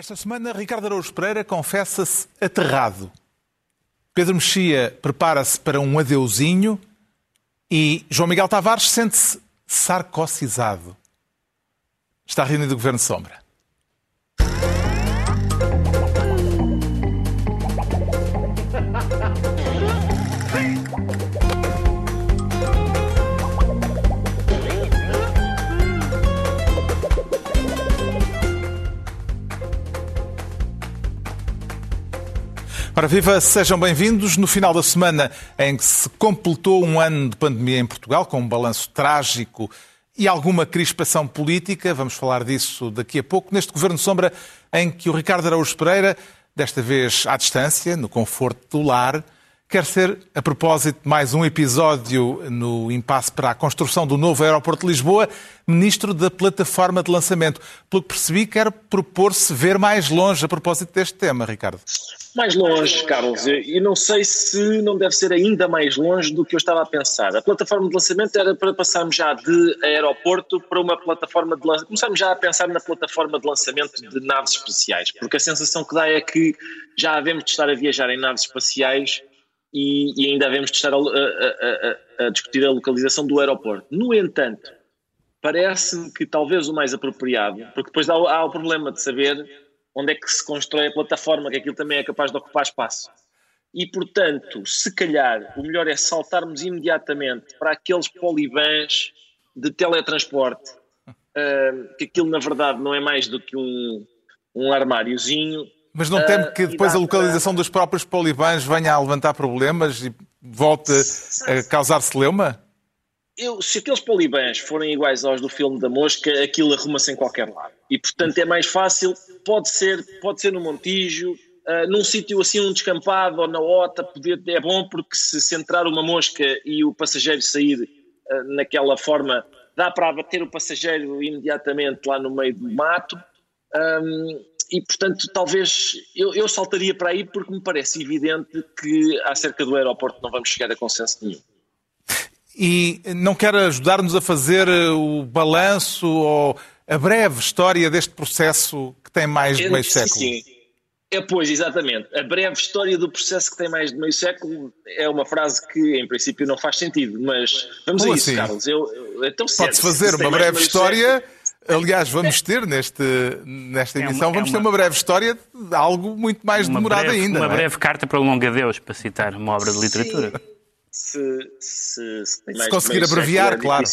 Esta semana, Ricardo Araújo Pereira confessa-se aterrado. Pedro Mexia prepara-se para um adeuzinho e João Miguel Tavares sente-se sarcosizado. Está reunido o Governo Sombra. Ora, viva, sejam bem-vindos. No final da semana em que se completou um ano de pandemia em Portugal, com um balanço trágico e alguma crispação política, vamos falar disso daqui a pouco, neste Governo Sombra em que o Ricardo Araújo Pereira, desta vez à distância, no conforto do lar, quer ser, a propósito mais um episódio no impasse para a construção do novo aeroporto de Lisboa, ministro da plataforma de lançamento. Pelo que percebi, quer propor-se ver mais longe a propósito deste tema, Ricardo. Mais longe, Carlos, e não sei se não deve ser ainda mais longe do que eu estava a pensar. A plataforma de lançamento era para passarmos já de aeroporto para uma plataforma de lançamento. Começarmos já a pensar na plataforma de lançamento de naves espaciais, porque a sensação que dá é que já havemos de estar a viajar em naves espaciais e, e ainda havemos de estar a, a, a, a discutir a localização do aeroporto. No entanto, parece-me que talvez o mais apropriado, porque depois há, há o problema de saber onde é que se constrói a plataforma, que aquilo também é capaz de ocupar espaço. E, portanto, se calhar o melhor é saltarmos imediatamente para aqueles polivãs de teletransporte, uh, que aquilo na verdade não é mais do que um, um armáriozinho. Mas não teme uh, que depois a localização dos próprios polivãs venha a levantar problemas e volte a causar celeuma? eu, se aqueles polibãs forem iguais aos do filme da mosca, aquilo arruma-se em qualquer lado. E portanto é mais fácil, pode ser, pode ser no Montijo, uh, num sítio assim, um descampado ou na Ota, poder, é bom porque se centrar uma mosca e o passageiro sair uh, naquela forma, dá para abater o passageiro imediatamente lá no meio do mato. Um, e portanto, talvez eu, eu saltaria para aí porque me parece evidente que acerca do aeroporto não vamos chegar a consenso nenhum e não quer ajudar-nos a fazer eh, o balanço ou a breve história deste processo que tem mais de meio século? Sim, é, pois, exatamente. A breve história do processo que tem mais de meio século é uma frase que, em princípio, não faz sentido, mas vamos Como a isso, assim? Carlos. Eu, então, Pode-se fazer uma breve história. Século, Aliás, vamos ter neste, nesta emissão, é uma, vamos ter uma breve história de algo muito mais demorado breve, ainda. Uma é? breve carta para o Longadeus, para citar uma obra de literatura. Sim se, se, se se conseguir abreviar, século, é claro.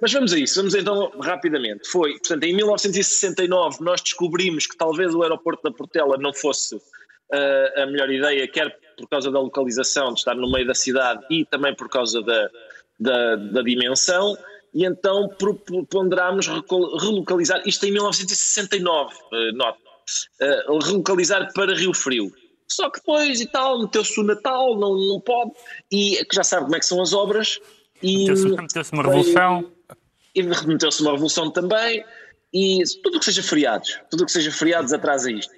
Mas vamos a isso, vamos então rapidamente. Foi, portanto, em 1969 nós descobrimos que talvez o aeroporto da Portela não fosse uh, a melhor ideia, quer por causa da localização, de estar no meio da cidade e também por causa da, da, da dimensão. E então ponderámos relocalizar, isto em 1969, uh, nota, uh, relocalizar para Rio Frio. Só que depois e tal, meteu-se o Natal, não, não pode, e que já sabe como é que são as obras. Meteu-se meteu uma revolução. E meteu-se uma revolução também, e tudo o que seja feriados, tudo o que seja feriados atrasa isto.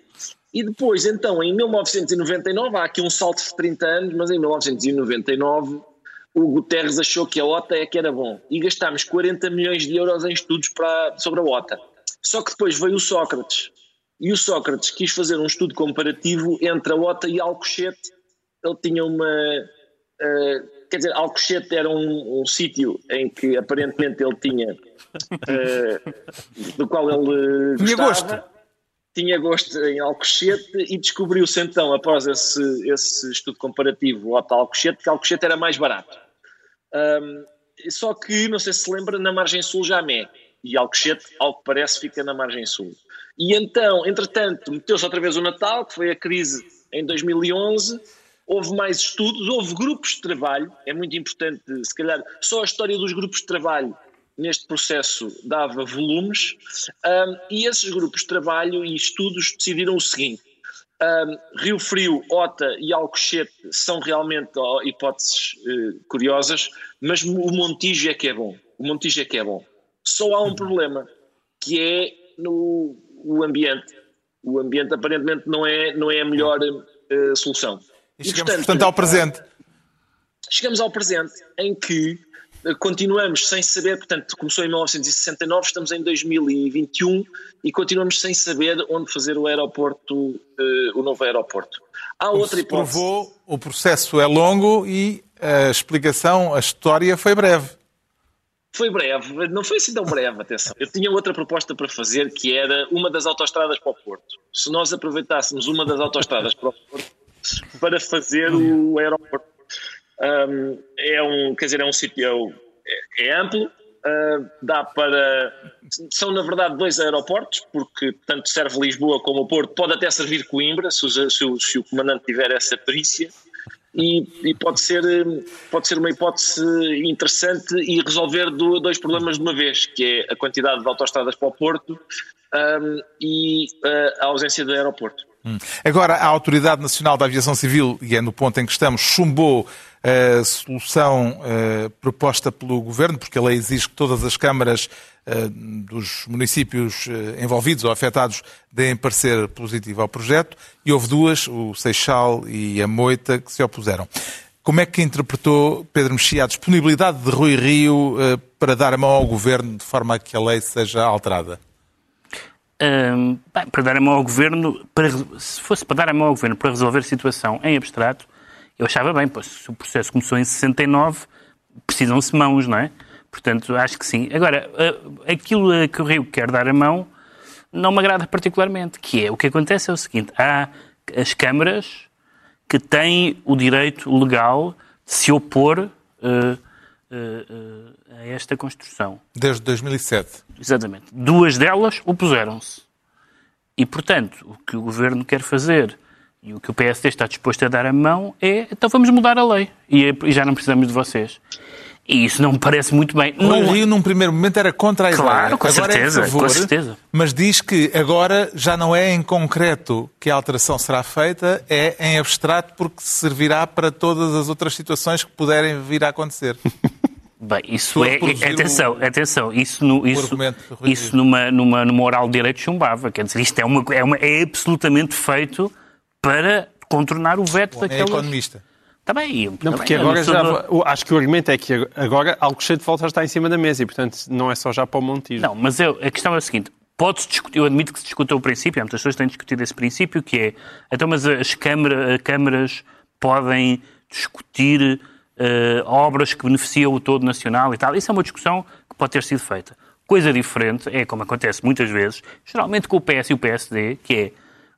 E depois, então, em 1999, há aqui um salto de 30 anos, mas em 1999 o Guterres achou que a OTA é que era bom e gastámos 40 milhões de euros em estudos para, sobre a OTA. Só que depois veio o Sócrates e o Sócrates quis fazer um estudo comparativo entre a OTA e Alcochete. Ele tinha uma. Uh, quer dizer, Alcochete era um, um sítio em que aparentemente ele tinha. Uh, do qual ele tinha gostava. Gosto. Tinha gosto em Alcochete e descobriu-se então, após esse, esse estudo comparativo OTA-Alcochete, que Alcochete era mais barato. Um, só que, não sei se se lembra, na margem sul já é. E Alcochete, ao que parece, fica na margem sul. E então, entretanto, meteu-se outra vez o Natal, que foi a crise em 2011, houve mais estudos, houve grupos de trabalho, é muito importante, se calhar, só a história dos grupos de trabalho neste processo dava volumes, um, e esses grupos de trabalho e estudos decidiram o seguinte, um, Rio Frio, Ota e Alcochete são realmente oh, hipóteses uh, curiosas, mas o Montijo é que é bom, o Montijo é que é bom. Só há um problema, que é no o ambiente. O ambiente aparentemente não é, não é a melhor uh, solução. E chegamos, e, portanto, portanto, ao presente. Chegamos ao presente em que continuamos sem saber, portanto, começou em 1969, estamos em 2021 e continuamos sem saber onde fazer o aeroporto, uh, o novo aeroporto. Há outra hipótese. Provou, o processo é longo e a explicação, a história foi breve. Foi breve, não foi assim tão breve, atenção. Eu tinha outra proposta para fazer que era uma das autoestradas para o Porto. Se nós aproveitássemos uma das autoestradas para o Porto para fazer o aeroporto. Um, é um, quer dizer, é um sítio é, é amplo, uh, dá para. São, na verdade, dois aeroportos, porque tanto serve Lisboa como o Porto, pode até servir Coimbra, se se o, se o comandante tiver essa perícia e, e, pode, ser, pode ser uma hipótese interessante e resolver do, dois problemas de uma vez, que é a quantidade de autoestradas para o Porto um, e uh, a ausência do aeroporto. Hum. Agora, a Autoridade Nacional da Aviação Civil, e é no ponto em que estamos, chumbou a solução uh, proposta pelo Governo, porque a lei exige que todas as câmaras uh, dos municípios uh, envolvidos ou afetados deem parecer positivo ao projeto, e houve duas, o Seixal e a Moita, que se opuseram. Como é que interpretou Pedro Mexia a disponibilidade de Rui Rio para dar a mão ao Governo de forma a que a lei seja alterada? Um, bem, para dar a mão ao Governo, para, se fosse para dar a mão ao Governo para resolver a situação em abstrato, eu achava bem, pois se o processo começou em 69, precisam-se mãos, não é? Portanto, acho que sim. Agora, aquilo a que o Rio quer dar a mão não me agrada particularmente, que é, o que acontece é o seguinte, há as câmaras que têm o direito legal de se opor uh, uh, uh, a esta construção. Desde 2007. Exatamente. Duas delas opuseram-se. E, portanto, o que o Governo quer fazer e o que o PSD está disposto a dar a mão é então vamos mudar a lei e, e já não precisamos de vocês. E isso não me parece muito bem. O não... Rio, num primeiro momento, era contra a ideia. Claro, com agora certeza, é favor, com certeza. Mas diz que agora já não é em concreto que a alteração será feita, é em abstrato porque servirá para todas as outras situações que puderem vir a acontecer. Bem, isso é. Atenção, o, atenção, isso, no, isso, isso numa, numa, numa oral de direito chumbava. Quer dizer, isto é, uma, é, uma, é absolutamente feito para contornar o veto Bom, daquela. É economista. Está bem. Não, porque agora já. Do... Acho que o argumento é que agora algo cheio de volta está em cima da mesa e, portanto, não é só já para o Montijo. Não, mas eu, a questão é a seguinte: pode-se discutir, eu admito que se discutiu o princípio, muitas pessoas têm discutido esse princípio, que é, então, mas as câmara, câmaras podem discutir uh, obras que beneficiam o todo nacional e tal. Isso é uma discussão que pode ter sido feita. Coisa diferente é, como acontece muitas vezes, geralmente com o PS e o PSD, que é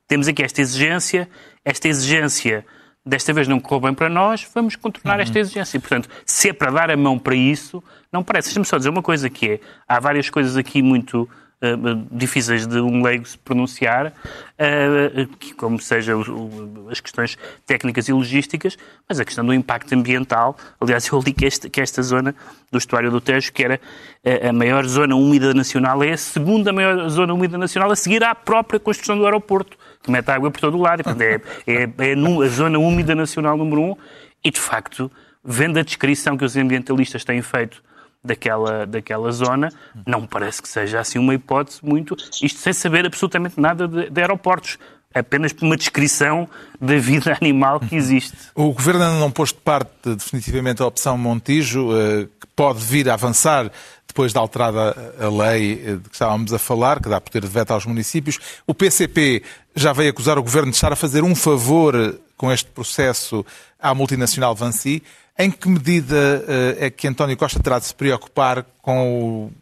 temos aqui esta exigência, esta exigência desta vez não correu bem para nós, vamos contornar uhum. esta exigência. Portanto, se é para dar a mão para isso, não parece. Deixa-me só dizer uma coisa que é, há várias coisas aqui muito uh, difíceis de um leigo se pronunciar, uh, como seja o, as questões técnicas e logísticas, mas a questão do impacto ambiental. Aliás, eu li que, este, que esta zona do estuário do Tejo, que era a, a maior zona úmida nacional, é a segunda maior zona úmida nacional, a seguir à própria construção do aeroporto, que mete água por todo o lado. É, é, é a zona úmida nacional número um, e de facto, vendo a descrição que os ambientalistas têm feito daquela, daquela zona, não parece que seja assim uma hipótese muito. Isto sem saber absolutamente nada de, de aeroportos apenas por uma descrição da vida animal que existe. O Governo ainda não pôs de parte definitivamente a opção Montijo, eh, que pode vir a avançar depois de alterada a lei de que estávamos a falar, que dá poder de veto aos municípios. O PCP já veio acusar o Governo de estar a fazer um favor com este processo à multinacional Vancy. Em que medida eh, é que António Costa terá de se preocupar com o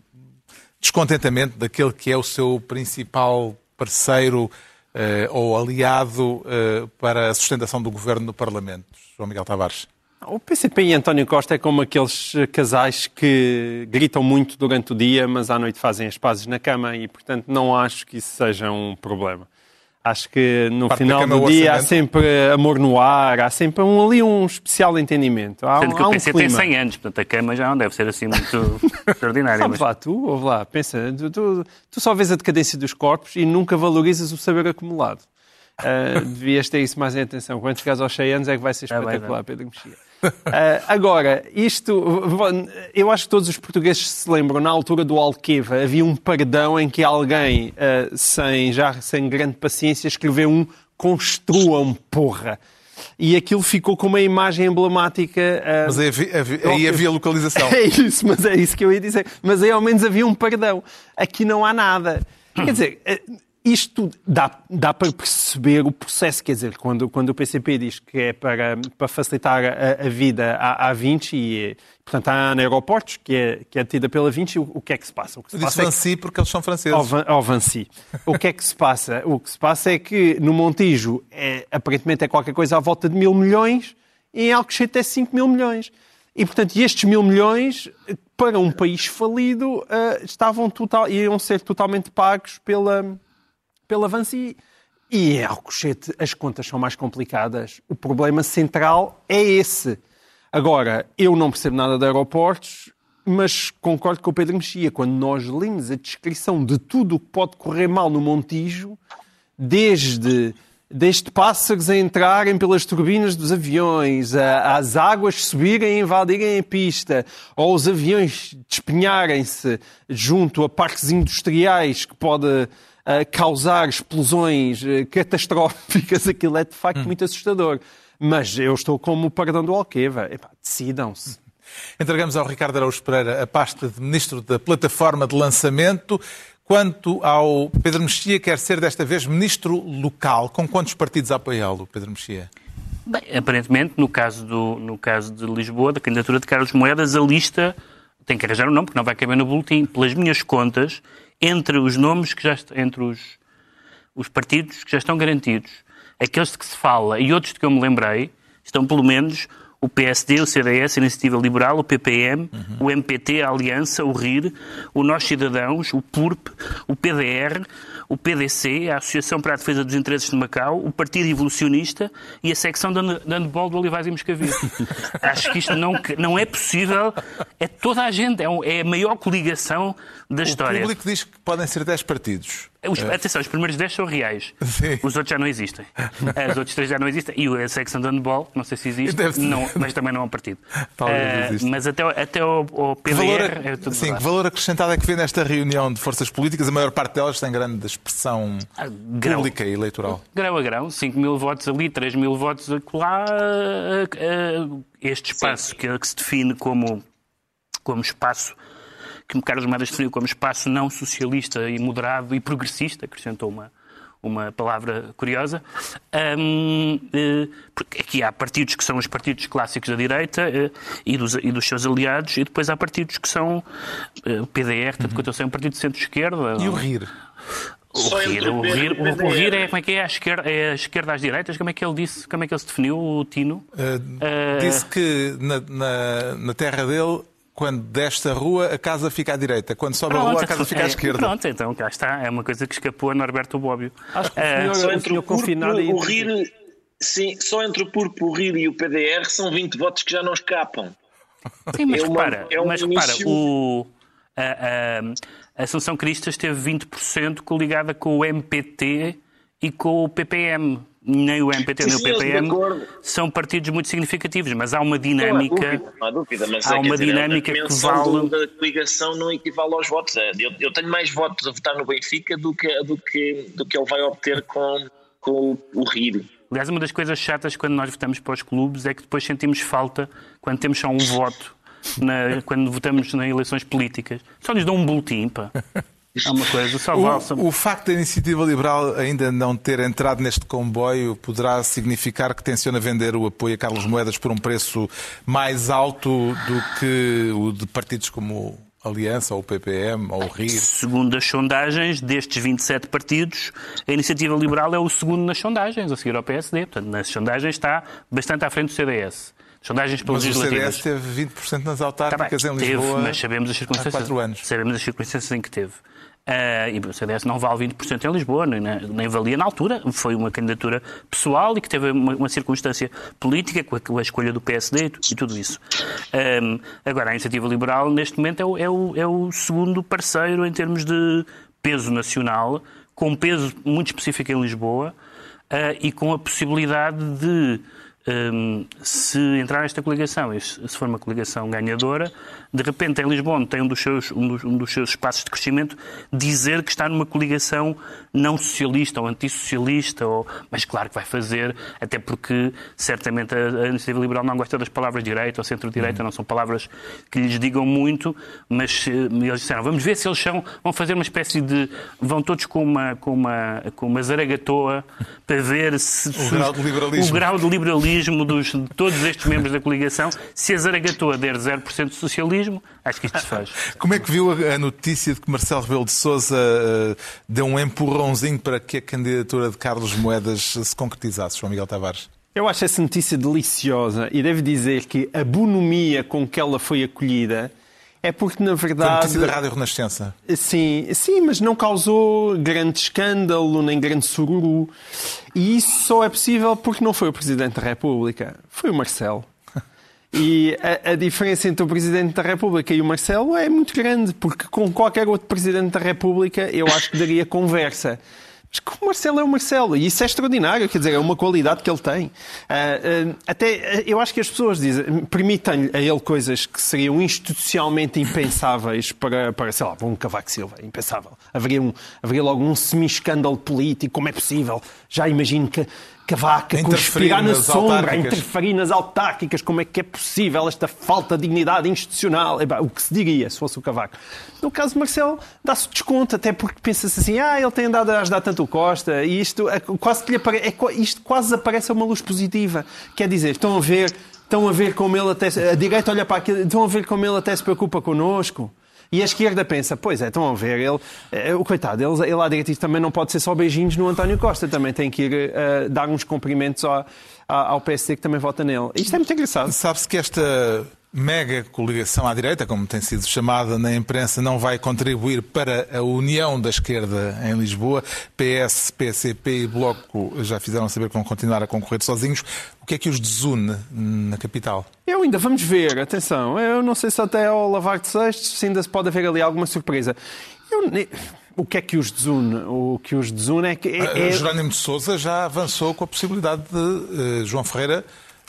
descontentamento daquele que é o seu principal parceiro eh, ou aliado eh, para a sustentação do governo no Parlamento? João Miguel Tavares. O PCP e António Costa é como aqueles casais que gritam muito durante o dia, mas à noite fazem as pazes na cama e, portanto, não acho que isso seja um problema. Acho que no Parte final do dia há sempre amor no ar, há sempre um, ali um especial entendimento. Há, Sendo que há o PC um tem 100 anos, portanto a cama já não deve ser assim muito extraordinária. Mas... lá, tu, ouve lá, pensa, tu, tu, tu, só vês a decadência dos corpos e nunca valorizas o saber acumulado. Uh, devias ter isso mais em atenção. Quando chegares aos 100 anos é que vai ser espetacular, Pedro Mexia. Uh, agora, isto, eu acho que todos os portugueses se lembram, na altura do Alqueva, havia um perdão em que alguém, uh, sem, já sem grande paciência, escreveu um construam, porra. e aquilo ficou com uma imagem emblemática. Uh, mas aí havia, aí havia localização. É isso, mas é isso que eu ia dizer. Mas aí ao menos havia um perdão. Aqui não há nada. Quer dizer, eh, isto dá, dá para perceber o processo, quer dizer, quando, quando o PCP diz que é para, para facilitar a, a vida à, à Vinci, e, portanto, há aeroportos, que é, que é tida pela Vinci, o, o que é que se passa? O que se Eu disse passa Vinci é que... porque eles são franceses. Ao, Vinci. O que é que se passa? O que se passa é que no Montijo, é, aparentemente, é qualquer coisa à volta de mil milhões, e em Alcochete é 5 mil milhões. E, portanto, estes mil milhões, para um país falido, uh, estavam total, iam ser totalmente pagos pela pela Vansi. E em Alcochete as contas são mais complicadas. O problema central é esse. Agora, eu não percebo nada de aeroportos, mas concordo com o Pedro Mexia. Quando nós lemos a descrição de tudo o que pode correr mal no Montijo, desde, desde pássaros a entrarem pelas turbinas dos aviões, a, as águas subirem e invadirem a pista, ou os aviões despenharem-se junto a parques industriais que pode causar explosões eh, catastróficas, aquilo é de facto hum. muito assustador. Mas eu estou como o perdão do Alqueva. Decidam-se. Entregamos ao Ricardo Araújo Pereira a pasta de Ministro da Plataforma de Lançamento. Quanto ao Pedro Mexia, quer ser desta vez Ministro local. Com quantos partidos apoiá-lo, Pedro Mexia? Bem, aparentemente, no caso, do, no caso de Lisboa, da candidatura de Carlos Moedas, a lista tem que arranjar um nome, porque não vai caber no boletim. Pelas minhas contas, entre os nomes que já entre os, os partidos que já estão garantidos, aqueles de que se fala e outros de que eu me lembrei, estão pelo menos o PSD, o CDS, a Iniciativa Liberal, o PPM, uhum. o MPT, a Aliança, o RIR, o Nós Cidadãos, o PURP, o PDR, o PDC, a Associação para a Defesa dos Interesses de Macau, o Partido Evolucionista e a secção de handball do Olivais e Moscavide. Acho que isto não, não é possível. É toda a gente. É, um, é a maior coligação da história. O público diz que podem ser 10 partidos. Os, é. Atenção, os primeiros 10 são reais. Sim. Os outros já não existem. Os outros três já não existem. E a secção de handball, não sei se existe, não, mas também não é um partido. Uh, mas até, até o, o PDR valor, é tudo Sim, que valor acrescentado é que vê nesta reunião de forças políticas? A maior parte delas tem grande expressão ah, grão, pública e eleitoral. Grão a grão, 5 mil votos ali, 3 mil votos lá. Este espaço que, que se define como, como espaço que Carlos Moedas definiu como espaço não socialista e moderado e progressista, acrescentou uma, uma palavra curiosa, um, eh, porque aqui há partidos que são os partidos clássicos da direita eh, e, dos, e dos seus aliados, e depois há partidos que são eh, o PDR, tanto uhum. quanto eu sei, um partido de centro-esquerda. E o RIR? O RIR, o, RIR, o, o RIR é como é que é a esquerda, é a esquerda às direitas? Como é que ele disse? Como é que ele se definiu, o Tino? Uh, uh, disse que na, na, na terra dele quando desta rua, a casa fica à direita. Quando sobe pronto, a rua, a casa fica à é, esquerda. Pronto, então cá está. É uma coisa que escapou a Norberto Bobbio. Acho que é, só entre o, confinado e... o RIR... Sim, só entre o PURP, o RIR e o PDR são 20 votos que já não escapam. Sim, mas é uma, repara, é um mas repara o, a, a, a Assunção Cristas teve 20% coligada com o MPT e com o PPM nem o MPT nem o PPM são partidos muito significativos, mas há uma dinâmica. Não há dúvida, não há dúvida mas há é, uma dizer, dinâmica que vale. Da coligação não equivale aos votos. É, eu, eu, tenho mais votos a votar no Benfica do que, do que, do que ele vai obter com, com o Rio. Aliás, uma das coisas chatas quando nós votamos para os clubes é que depois sentimos falta quando temos só um voto. Na, quando votamos nas eleições políticas. Só nos dão um boletim, pá. É uma coisa, só o, o facto da iniciativa liberal ainda não ter entrado neste comboio poderá significar que tenciona vender o apoio a Carlos Moedas por um preço mais alto do que o de partidos como Aliança, ou o PPM, ou o RIR? Segundo as sondagens, destes 27 partidos, a Iniciativa Liberal é o segundo nas sondagens, a seguir ao PSD. Portanto, nas sondagens está bastante à frente do CDS. Sondagens pelas mas o CDS teve 20% nas autárquicas tá em Lisboa teve, mas sabemos as circunstâncias, há quatro anos. Sabemos as circunstâncias em que teve. Uh, e o CDS não vale 20% em Lisboa, nem, nem, valia na altura. Foi uma candidatura pessoal e que teve uma, uma circunstância política com a, com a, escolha do PSD e, tudo isso. Um, agora, a Iniciativa Liberal, neste momento, é o, é, o, é o, segundo parceiro em termos de peso nacional, com peso muito específico em Lisboa uh, e com a possibilidade de um, se entrar nesta coligação e se for uma coligação ganhadora, de repente em Lisboa, tem um dos, seus, um dos, um dos seus espaços de crescimento, dizer que está numa coligação não socialista ou antissocialista, ou... mas claro que vai fazer, até porque certamente a, a iniciativa liberal não gosta das palavras direita ou centro-direita, uhum. não são palavras que lhes digam muito, mas eles disseram, vamos ver se eles são, vão fazer uma espécie de, vão todos com uma, com uma, com uma zaragatoa para ver se, o, grau de liberalismo. o grau de liberalismo dos, de todos estes membros da coligação, se a zaragatoa der 0% de socialismo, acho que isto se faz. Como é que viu a notícia de que Marcelo Rebelo de Sousa uh, deu um empurrãozinho para que a candidatura de Carlos Moedas se concretizasse, João Miguel Tavares? Eu acho essa notícia deliciosa e devo dizer que a bonomia com que ela foi acolhida é porque, na verdade. Foi notícia da Rádio Renascença. Sim, sim, mas não causou grande escândalo, nem grande sururu. E isso só é possível porque não foi o Presidente da República, foi o Marcelo. E a, a, diferença entre o Presidente da República e o Marcelo é muito grande, porque com qualquer outro Presidente da República eu acho que daria conversa. Mas que o Marcelo é o Marcelo, e isso é extraordinário, quer dizer, é uma qualidade que ele tem. Uh, uh, até, eu acho que as pessoas dizem, permitem a ele coisas que seriam institucionalmente impensáveis para, para sei lá, para um Cavaco Silva, impensável. Haveria, um, haveria logo um semi-escândalo político, como é possível? Já imagino que Cavaca, conspirar na sombra, interferir nas autárquicas, como é que é possível esta falta de dignidade institucional? o que se diria se fosse o Cavaco? No caso de Marcelo, dá-se desconto, até porque pensa-se assim, ah, ele tem andado a ajudar tanto o Costa, e isto é, quase que lhe apare... é, isto quase aparece uma luz positiva. Quer dizer, estão a ver, estão a ver como ele até, a direita olha para aquilo, estão a ver como ele até se preocupa connosco. E a esquerda pensa, pois é, estão a ver, ele, eh, o coitado, ele, ele à direita também não pode ser só beijinhos no António Costa, também tem que ir uh, dar uns cumprimentos ao, ao PSD que também vota nele. Isto é muito engraçado. Sabe-se que esta mega coligação à direita, como tem sido chamada na imprensa, não vai contribuir para a união da esquerda em Lisboa. PS, PCP e Bloco já fizeram saber que vão continuar a concorrer sozinhos. O que é que os desune na capital? Eu ainda vamos ver, atenção. Eu não sei se até ao lavar de sextos se ainda se pode haver ali alguma surpresa. Eu, o que é que os desune? O que os desune é que. É, é... Jerónimo de Souza já avançou com a possibilidade de uh, João Ferreira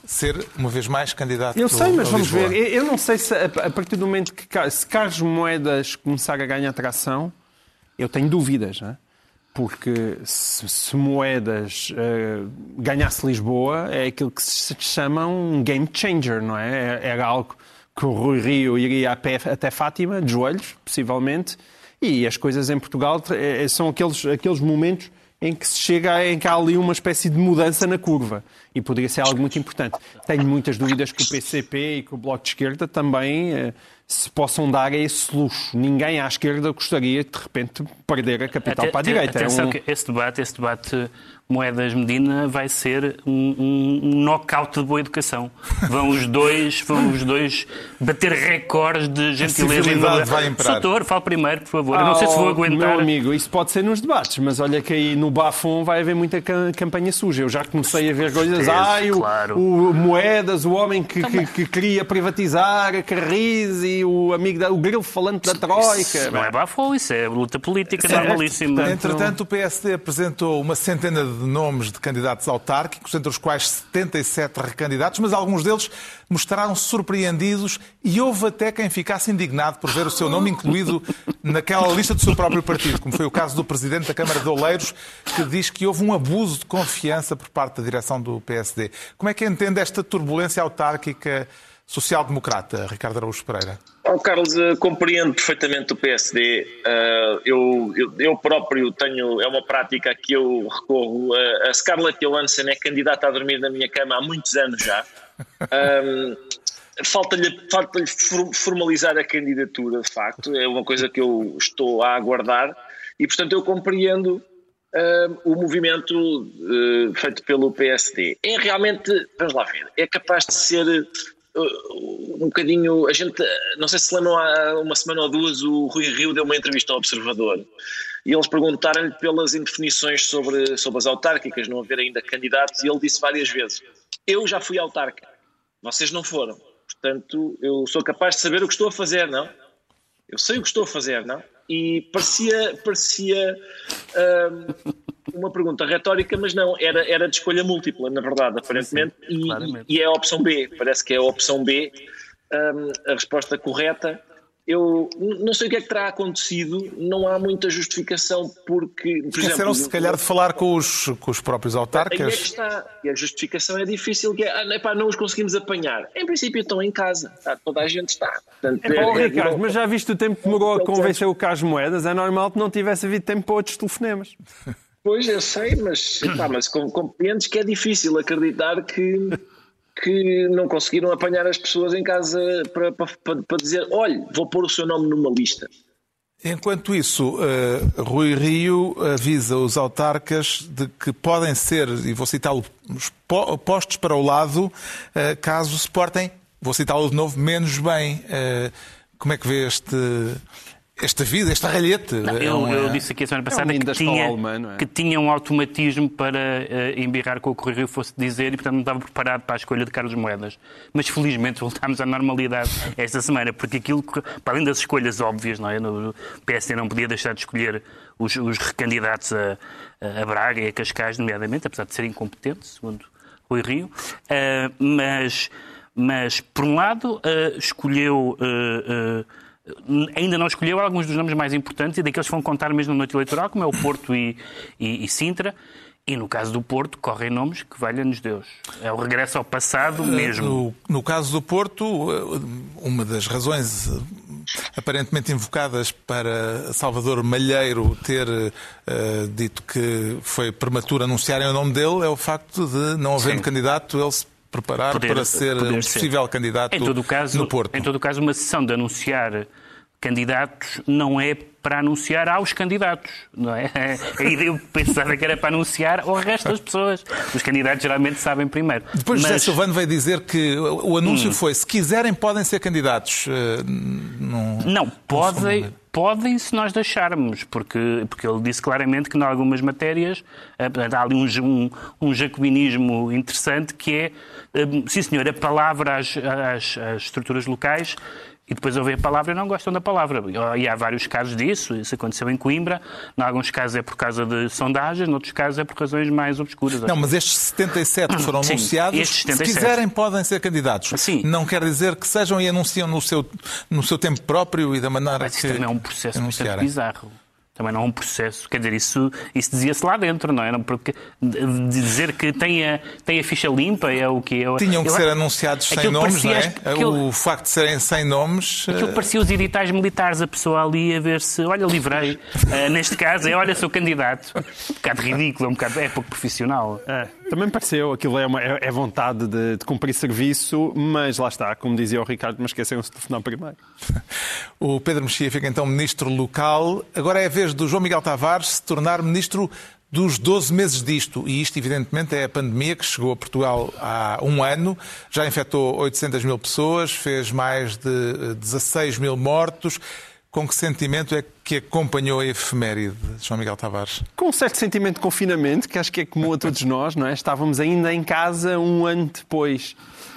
ser, uma vez mais, candidato Eu sei, mas vamos ver. Eu não sei se, a partir do momento que se Carlos Moedas começar a ganhar tração, eu tenho dúvidas, é? porque se, se Moedas uh, ganhasse Lisboa, é aquilo que se chama um game changer, não é? é? Era algo que o Rui Rio iria pé até Fátima, de joelhos, possivelmente, e as coisas em Portugal é, são aqueles, aqueles momentos em que se chega em que há ali uma espécie de mudança na curva e poderia ser algo muito importante. Tenho muitas dúvidas que o PCP e que o Bloco de Esquerda também eh, se possam dar a esse luxo. Ninguém à esquerda gostaria de, repente, perder a capital Até, para a direita. Atenção é um... que esse debate, esse debate Moedas Medina vai ser um, um, knockout de boa educação. Vão os dois, vão os dois bater recordes de gentileza e valor. vai imperar. Soutor, fala primeiro, por favor. Eu não sei se vou aguentar. Meu amigo, isso pode ser nos debates, mas olha que aí no Bafon vai haver muita campanha suja. Eu já comecei a ver coisas. Ai, o, claro. o, Moedas, o homem que, que, que, queria privatizar a e o amigo da, o grilo falante da Troika. Isso não é Bafon, isso é luta política certo. normalíssima. Entretanto, o PSD apresentou uma centena de de nomes de candidatos autárquicos, entre os quais 77 recandidatos, mas alguns deles mostraram-se surpreendidos e houve até quem ficasse indignado por ver o seu nome incluído naquela lista do seu próprio partido, como foi o caso do presidente da Câmara de Oleiros, que diz que houve um abuso de confiança por parte da direção do PSD. Como é que entende esta turbulência autárquica social-democrata, Ricardo Araújo Pereira? Oh, Carlos, uh, compreendo perfeitamente o PSD. Eh, eu, eu, eu, próprio tenho, é uma prática que eu recorro. A Scarlett Johansson é candidata a dormir na minha cama há muitos anos já. Um, Falta-lhe falta formalizar a candidatura, de facto, é uma coisa que eu estou a aguardar e, portanto, eu compreendo o movimento uh, feito pelo PSD. É realmente, vamos lá ver, é capaz de ser um bocadinho. A gente, não sei se lembram, há uma semana ou duas, o Rui Rio deu uma entrevista ao Observador e eles perguntaram-lhe pelas indefinições sobre, sobre as autárquicas, não haver ainda candidatos, e ele disse várias vezes: Eu já fui autárquico, vocês não foram. Portanto, eu sou capaz de saber o que estou a fazer, não? Eu sei o que estou a fazer, não? E parecia. parecia hum, uma pergunta retórica, mas não, era, era de escolha múltipla, na verdade, aparentemente, sim, e, e, é a opção B, parece que é a opção B um, a resposta correta. Eu não sei o que é que terá acontecido, não há muita justificação, porque. Esqueceram-se, se calhar, de falar com os, com os próprios autarcas. Aí é que está. E a justificação é difícil, que é, ah, epá, não os conseguimos apanhar. Em princípio, estão em casa, tá, toda a gente está. Portanto, é, é, Ricardo, mas já viste o tempo que demorou a convencer o Carlos Moedas? É normal que não tivesse havido tempo para outros telefonemas. Pois, eu sei, mas, epá, mas compreendes que é difícil acreditar que que não conseguiram apanhar as pessoas em casa para, para, para dizer: olhe, vou pôr o seu nome numa lista. Enquanto isso, uh, Rui Rio avisa os autarcas de que podem ser, e vou citá-lo, postos para o lado, uh, caso se portem, vou citá-lo de novo, menos bem. Uh, como é que vê este, esta vida, esta ralhete. Não, eu, é eu, disse aqui a semana passada é que, tinha, alemã, é? que tinha um automatismo para uh, embirrar com o que o Rio fosse dizer e, portanto, não estava preparado para a escolha de Carlos Moedas. Mas, felizmente, voltámos à normalidade esta semana, porque aquilo, para além das escolhas óbvias, não é? o PSD não podia deixar de escolher os, os recandidatos a, a Braga e a Cascais, nomeadamente, apesar de ser incompetente, segundo Rui Rio. Uh, mas, mas, por um lado, uh, escolheu ainda não escolheu alguns dos nomes mais importantes e daqueles que vão contar mesmo na noite eleitoral, como é o Porto e, e, e Sintra. E no caso do Porto, correm nomes que valha-nos Deus. É o regresso ao passado mesmo. No, no, caso do Porto, uma das razões eh, aparentemente invocadas para Salvador Malheiro ter uh, dito que foi prematuro anunciarem o nome dele é o facto de, não havendo Sim. candidato, ele se preparar poder, para ser possível ser. candidato em todo caso, no Porto. Em todo caso, uma sessão de anunciar candidatos não é para anunciar aos candidatos, não é? A ideia pensava que era para anunciar ao resto das pessoas. Os candidatos geralmente sabem primeiro. Depois Mas... José Silvano veio dizer que o anúncio hum. foi, se quiserem podem ser candidatos. Eh, não, não podem, podem se nós deixarmos, porque, porque ele disse claramente que em algumas matérias eh, há ali um, um, um jacobinismo interessante que é, eh, sim senhor, a palavra às, às, às estruturas locais e depois ouvem a palavra e não gostam da palavra. E há vários casos disso, isso aconteceu em Coimbra, em alguns casos é por causa de sondagens, em outros casos é por razões mais obscuras. Não, mas estes 77 que foram Sim, anunciados, se quiserem podem ser candidatos. Sim. Não quer dizer que sejam e anunciam no seu, no seu tempo próprio e da maneira mas que Mas também é um processo bastante bizarro. Também não é um processo, quer dizer, isso, isso dizia-se lá dentro, não é? Porque dizer que tem a, tem a ficha limpa é o que eu, Tinham que eu, ser anunciados sem nomes, não é? Aquilo, o facto de serem sem nomes. Aquilo uh... parecia os editais militares, a pessoa ali a ver se, olha, livrei. uh, neste caso, é olha, sou candidato. Um bocado ridículo, é um bocado, é pouco profissional. É, também pareceu, aquilo é, uma, é, é vontade de, de, cumprir serviço, mas lá está, como dizia o Ricardo, mas esqueceram-se de telefonar primeiro. o Pedro Mexia fica então ministro local. Agora é a vez do João Miguel Tavares se tornar ministro dos 12 meses disto, e isto evidentemente é a pandemia que chegou a Portugal há um ano, já infectou 800 mil pessoas, fez mais de 16 mil mortos. Com que sentimento é que acompanhou a efeméride, João Miguel Tavares? Com um certo sentimento de confinamento, que acho que é comum a todos nós, não é? Estávamos ainda em casa um ano depois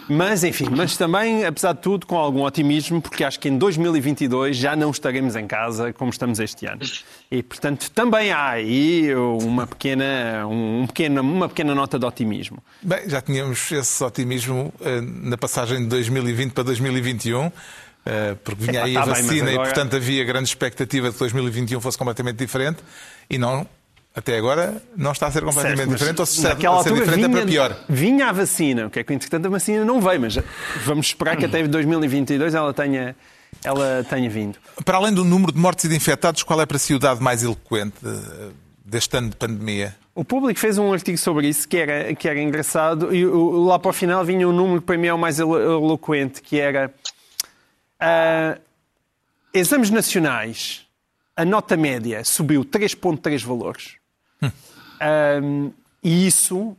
mas, enfim, mas também, apesar de tudo, com algum otimismo, porque acho que em 2022 já não estaremos em casa como estamos este ano. E, portanto, também há aí uma pequena, um pequena, uma pequena nota de otimismo. Bem, já tínhamos esse otimismo uh, na passagem de 2020 para 2021. Uh, eh, porque vinha aí a tá vacina bem, agora... e, portanto, havia grande expectativa de que 2021 fosse completamente diferente e não até agora não está a ser completamente certo, diferente, ou se naquela a ser diferente vinha, é para pior. Vinha a vacina, o que é que entretanto a vacina não veio, mas vamos esperar que até 2022 ela tenha, ela tenha vindo. Para além do número de mortes e de infectados, qual é para si o dado mais eloquente eh, deste ano de pandemia? O público fez um artigo sobre isso que era, que era engraçado e lá para o final vinha um número que para mim é o mais eloquente, que era uh, exames nacionais, a nota média subiu 3.3 valores. Um, e isso uh,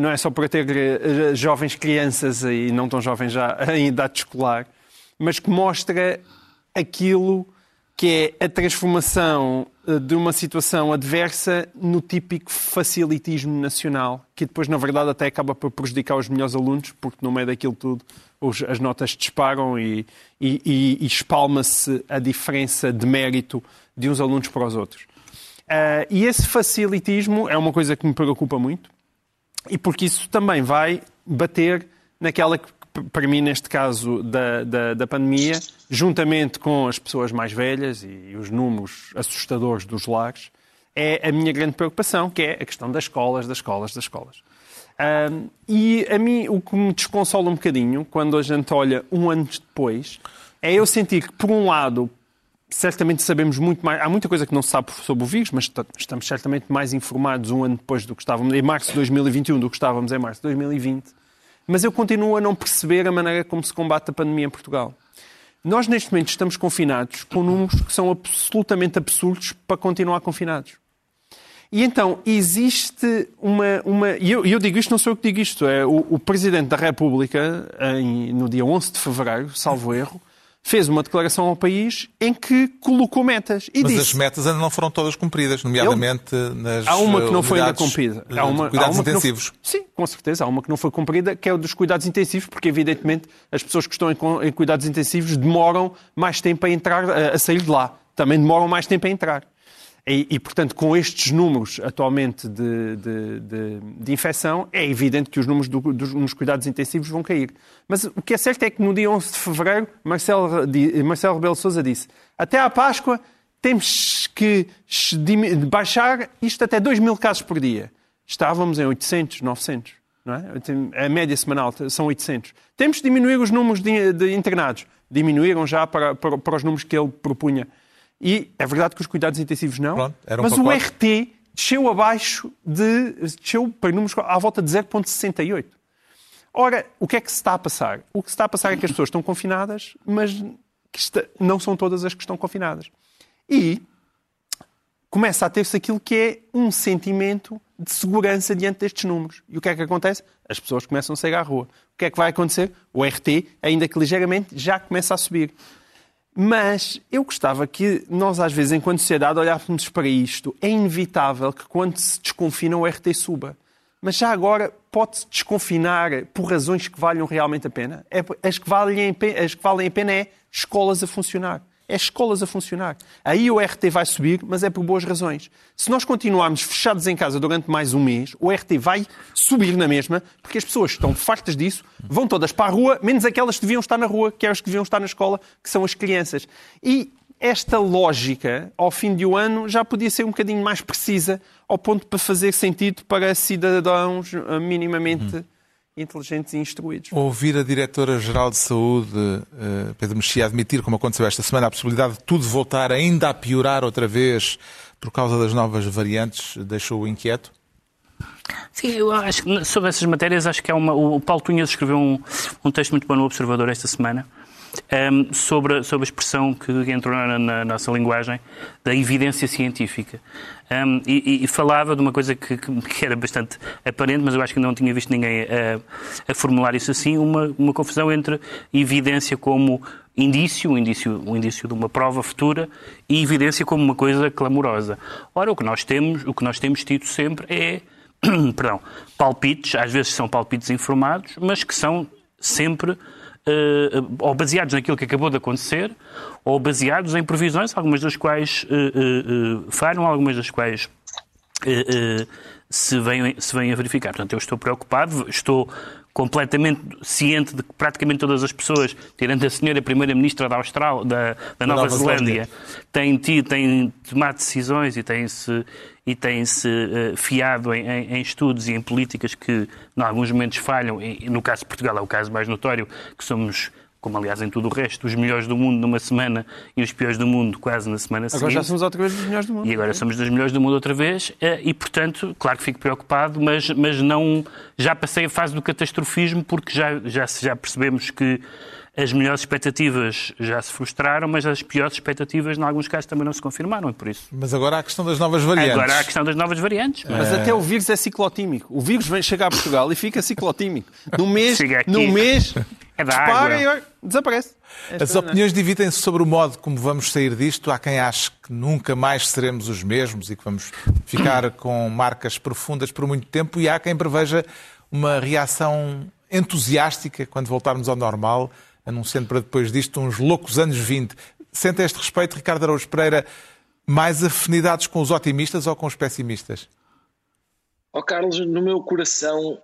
não é só para ter uh, jovens crianças e não tão jovens já em idade escolar, mas que mostra aquilo que é a transformação uh, de uma situação adversa no típico facilitismo nacional, que depois, na verdade, até acaba por prejudicar os melhores alunos, porque no meio daquilo tudo os, as notas disparam e, e, e, e espalma-se a diferença de mérito de uns alunos para os outros. Uh, e esse facilitismo é uma coisa que me preocupa muito, e porque isso também vai bater naquela que, para mim, neste caso da, da, da pandemia, juntamente com as pessoas mais velhas e os números assustadores dos lares, é a minha grande preocupação, que é a questão das escolas, das escolas, das escolas. E a mim, o que me desconsola um bocadinho, quando a gente olha um ano depois, é eu sentir que, por um lado, certamente sabemos muito mais. Há muita coisa que não se sabe sobre o vírus, mas estamos certamente mais informados um ano depois do que estávamos em março de 2021 do que estávamos em março de 2020. Mas eu continuo a não perceber a maneira como se combate a pandemia em Portugal. Nós, neste momento, estamos confinados com números que são absolutamente absurdos para continuar confinados. E então existe uma. uma e eu, eu, digo isto, não sou eu que digo isto, é o, o Presidente da República, em, no dia 11 de fevereiro, salvo erro, fez uma declaração ao país em que colocou metas. E Mas disse, as metas ainda não foram todas cumpridas, nomeadamente ele, nas. Há uma que não foi ainda cumprida. Há uma, cuidados há uma intensivos. Não, sim, com certeza. Há uma que não foi cumprida, que é o dos cuidados intensivos, porque evidentemente as pessoas que estão em, em cuidados intensivos demoram mais tempo a entrar, a, a sair de lá. Também demoram mais tempo a entrar. E, e, portanto, com estes números atualmente de, de, de, de infecção, é evidente que os números do, dos, nos cuidados intensivos vão cair. Mas o que é certo é que no dia 11 de fevereiro, Marcelo, Marcelo Rebelo Sousa disse até à Páscoa temos que baixar isto até 2 mil casos por dia. Estávamos em 800, 900. Não é? A média semanal são 800. Temos de diminuir os números de, de internados. Diminuíram já para, para, para os números que ele propunha. E é verdade que os cuidados intensivos não, Pronto, um mas pacote. o RT desceu abaixo de. desceu para números à volta de 0,68. Ora, o que é que se está a passar? O que se está a passar é que as pessoas estão confinadas, mas está, não são todas as que estão confinadas. E começa a ter-se aquilo que é um sentimento de segurança diante destes números. E o que é que acontece? As pessoas começam a sair à rua. O que é que vai acontecer? O RT, ainda que ligeiramente, já começa a subir. Mas eu gostava que nós, às vezes, enquanto sociedade, olhássemos para isto. É inevitável que quando se desconfina o RT suba. Mas já agora pode-se desconfinar por razões que valham realmente a pena? É, as, que valem, as que valem a pena é escolas a funcionar é escolas a funcionar. Aí o RT vai subir, mas é por boas razões. Se nós continuarmos fechados em casa durante mais um mês, o RT vai subir na mesma, porque as pessoas estão fartas disso, vão todas para a rua, menos aquelas que deviam estar na rua, que é as que deviam estar na escola, que são as crianças. E esta lógica, ao fim de um ano, já podia ser um bocadinho mais precisa, ao ponto para fazer sentido para cidadãos eh, minimamente. Inteligentes e instruídos. Ouvir a Diretora-Geral de Saúde, eh, Pedro Mexia, admitir, como aconteceu esta semana, a possibilidade de tudo voltar ainda a piorar outra vez por causa das novas variantes, deixou-o inquieto? Sim, eu acho que sobre essas matérias, acho que é uma. O Paulo Tunhas escreveu um, um texto muito bom no Observador esta semana. Um, sobre, sobre a expressão que entrou na, na, nossa linguagem da evidência científica. Um, e, e, falava de uma coisa que, que, era bastante aparente, mas eu acho que não tinha visto ninguém a, a formular isso assim, uma, uma confusão entre evidência como indício, um indício, um indício de uma prova futura, e evidência como uma coisa clamorosa. Ora, o que nós temos, o que nós temos tido sempre é, perdão, palpites, às vezes são palpites informados, mas que são sempre ou baseados naquilo que acabou de acontecer, ou baseados em previsões, algumas das quais uh, falham, algumas das quais se, vêm, se vêm a verificar. Portanto, eu estou preocupado, estou completamente ciente de que praticamente todas as pessoas, tirando a senhora Primeira-Ministra da Austrália, da, da Nova, Nova Zelândia, têm, tido, têm tomado decisões e têm-se e têm-se uh, fiado em, em, em, estudos e em políticas que, em alguns momentos, falham. E, no caso de Portugal é o caso mais notório, que somos como aliás em tudo o resto, os melhores do mundo numa semana e os piores do mundo quase na semana seguinte. Agora já somos outra vez dos melhores do mundo. E agora é? somos dos melhores do mundo outra vez eh, e, portanto, claro que fico preocupado, mas, mas não... Já passei a fase do catastrofismo porque já, já, já percebemos que as melhores expectativas já se frustraram, mas as piores expectativas, em alguns casos, também não se confirmaram, e por isso. Mas agora há a questão das novas variantes. Agora há a questão das novas variantes. Mas é... até o vírus é ciclotímico. O vírus vem chegar a Portugal e fica ciclotímico. No mês, no mês é da dispara água. e desaparece. As opiniões dividem-se sobre o modo como vamos sair disto. Há quem ache que nunca mais seremos os mesmos e que vamos ficar com marcas profundas por muito tempo, e há quem preveja uma reação entusiástica quando voltarmos ao normal anunciando para depois disto uns loucos anos 20. Sente a este respeito, Ricardo Araújo Pereira, mais afinidades com os otimistas ou com os pessimistas? Ó oh, Carlos, no meu coração